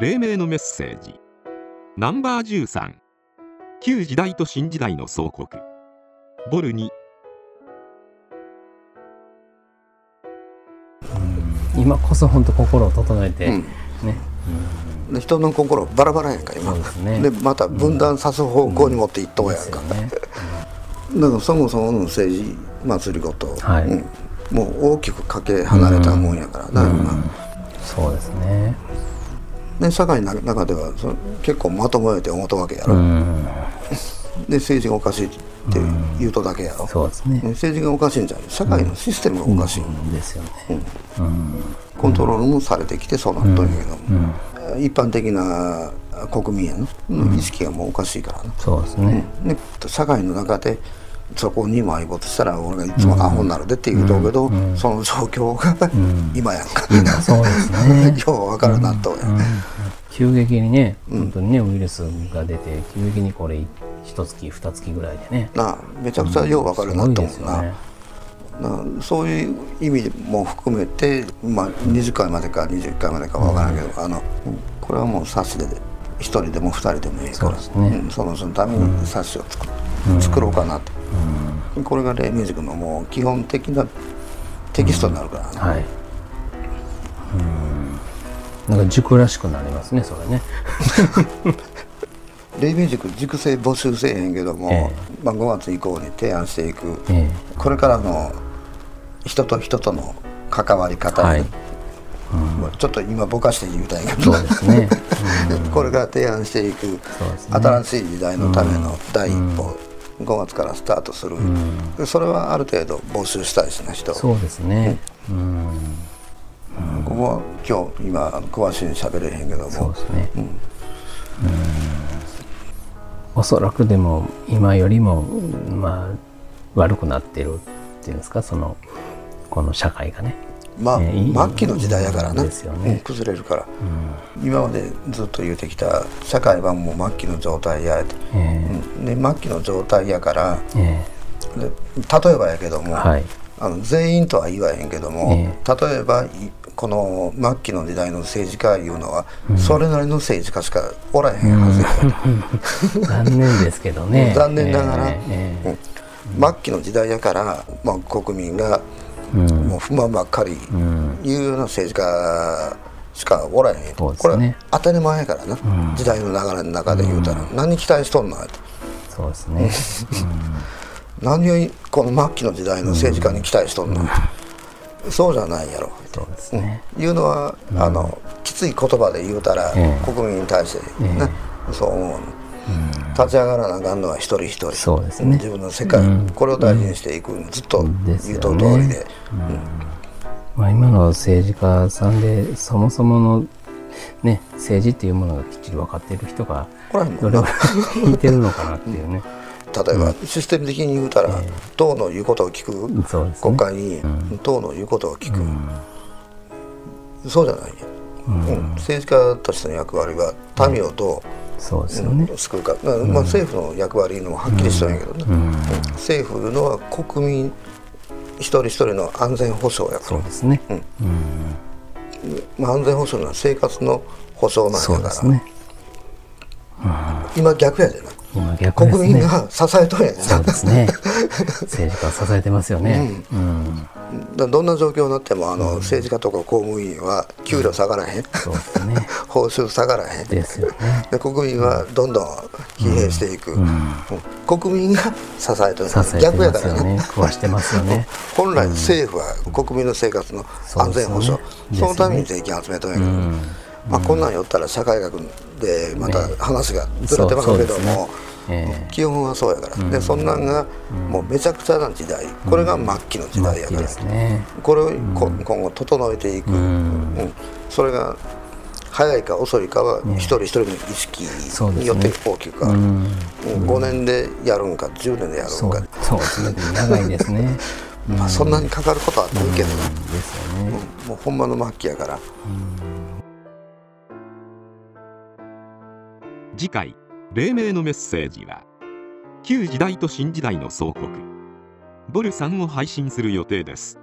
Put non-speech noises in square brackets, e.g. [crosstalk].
黎明のメッセージ。ナンバー13旧時代と新時代の総国ボルに今こそ本当心を整えて、うん。ね、で人の心バラバラやんか今。ですね。でまた分断さす方向に持っていっとうやんか、ですよね。だからそもそもの政治祭りごと、はい。うん。もう大きくかけ離れたもんやからな、今。そうですね。で社会の中ではその結構まともえて思ったわけやろ、うん、で政治がおかしいって言うとだけやろ、そうですね。政治がおかしいんじゃない。社会のシステムがおかしい、ですよね。コントロールもされてきてそうなっとけども、一般的な国民やの、意識がもうおかしいからな、そうですね。で社会の中でそこに埋没したら俺がいつもアホになるでって言うとうけど、その状況が今やんか、そうですね。[laughs] よう分からんなっと急激にね、本当にね、ウイルスが出て、急激にこれ、一月、二月ぐらいでね。なあめちゃくちゃよう分かるなっと思うな,、ね。そういう意味も含めて、まあ、20回までか21回までか分からんけど、あのこれはもう冊子で1人でも2人でもいいから。そね。んそのために冊子を作,、作ろうかなと、これが黎明塾のもう基本的なテキストになるからね、はい。うん。なんか塾らしくなりますね、それね。黎明塾塾生募集せえへんけども、えまあ、5月以降に提案していく、えこれからの人と人との関わり方、はい。まあちょっと今ぼかして言うた [laughs] んやけどね。これから提案していくね新しい時代のための第一歩、5月からスタートする、でそれはある程度募集したいしな人そうですね。うん。ここは今日今詳しいに喋れへんけどもそうですね。うん。おそらくでも今よりもまあ悪くなってるっていうんですか？そのこの社会がね。まあ、末期の時代やからな、ね。うん崩れるから、今までずっと言うてきた社会はもう末期の状態や。えうん。で末期の状態やからええ。で例えばやけども、えはい。あの全員とは言わへんけども、え例えばいこの末期の時代の政治家いうのは、それなりの政治家しかおらへんはずや、[laughs] 残念ですけどね。[laughs] 残念ながら、末期の時代やから、まあ、国民がもう不満ばっかりうんいうような政治家しかおらへん、そうですこれね当たり前やからな、時代の流れの中で言うたら、何期待しとんの？ってそうですね。[laughs] 何をこの末期の時代の政治家に期待しとんの、そうじゃないやろ。そうですね。いうのは、あのきつい言葉で言うたら、ええ。国民に対して、ねそう思うの、立ち上がらなあかんのは一人一人。そうですね。自分の世界、これを大事にしていく、ずっと言うと通りで、まあ今の政治家さんでそもそものね政治っていうものがきっちり分かっている人がこれはもう。どれぐらい聞いてるのかなっていうね。例えばシステム的に言うたら、党の言うことを聞く、ね。国会に、党の言うことを聞く、そうじゃない。よ、うん。政治家としての役割は民をどそうですう、よね。救うか、まあまあ、政府の役割いうのもはっきりしてるんやけどね、うん。政府いうのは国民一人一人の安全保障やから。そうですね。まあ、安全保障のは生活の保障なんそうやから、ですね。今逆やでな今逆ね。国民が支えとんやでな。そうですね。政治家を支えてますよね。うん。だからどんな状況になってもあの、政治家とか公務員は給料下がらへん、そうですね。[laughs] 報酬下がらへん。ですよね。で国民はどんどん疲弊していく、うん。国民が支えてる。支えて逆や。からね。食わしてますよね。[laughs] 本来政府は国民の生活の安全保障。そのために税金集めとんやけど、まあ、こんなん寄ったら社会学でまた話がずれてますけども、ね。え基本はそうやから、でそんなんがもうめちゃくちゃな時代これが末期の時代やから、ね。これをこ今後整えていく、うん。それが早いか遅いかは一人一人の意識によって大きく変わる、うん。5年でやるんか10年でやるんか、そうですね。長いですね。[laughs] まあ、そんなにかかることはないけどな、ですよね。うん。もうほんまの末期やから次回黎明のメッセージは旧時代と新時代の総国ボル3を配信する予定です。